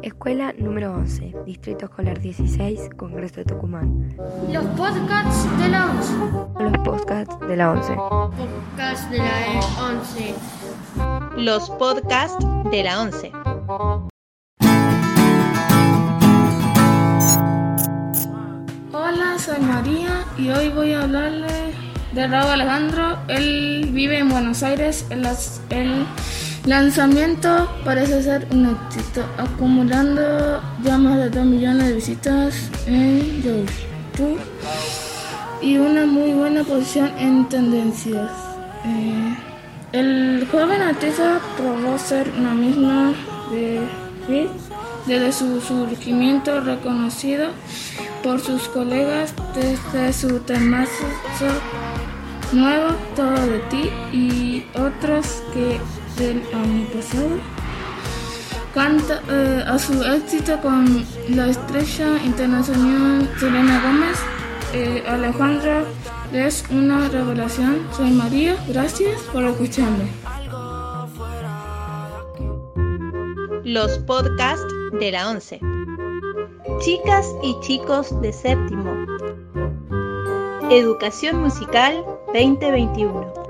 Escuela número 11, Distrito Escolar 16, Congreso de Tucumán. Los podcasts de la 11. Los podcasts de la 11. Podcasts de la 11. Los podcasts de la 11. Hola, soy María y hoy voy a hablarle de Raúl Alejandro. Él vive en Buenos Aires. El, el lanzamiento parece ser un éxito, acumulando ya más de 2 millones de visitas en YouTube y una muy buena posición en tendencias. Eh, el joven artista probó ser una misma de hit desde su surgimiento reconocido por sus colegas desde su temazo nuevo Todo de ti y otros que del año pasado. Canta eh, a su éxito con la estrella internacional Selena Gómez eh, Alejandra es una revelación. Soy María gracias por escucharme. Los podcasts de la 11 Chicas y chicos de séptimo. Educación Musical 2021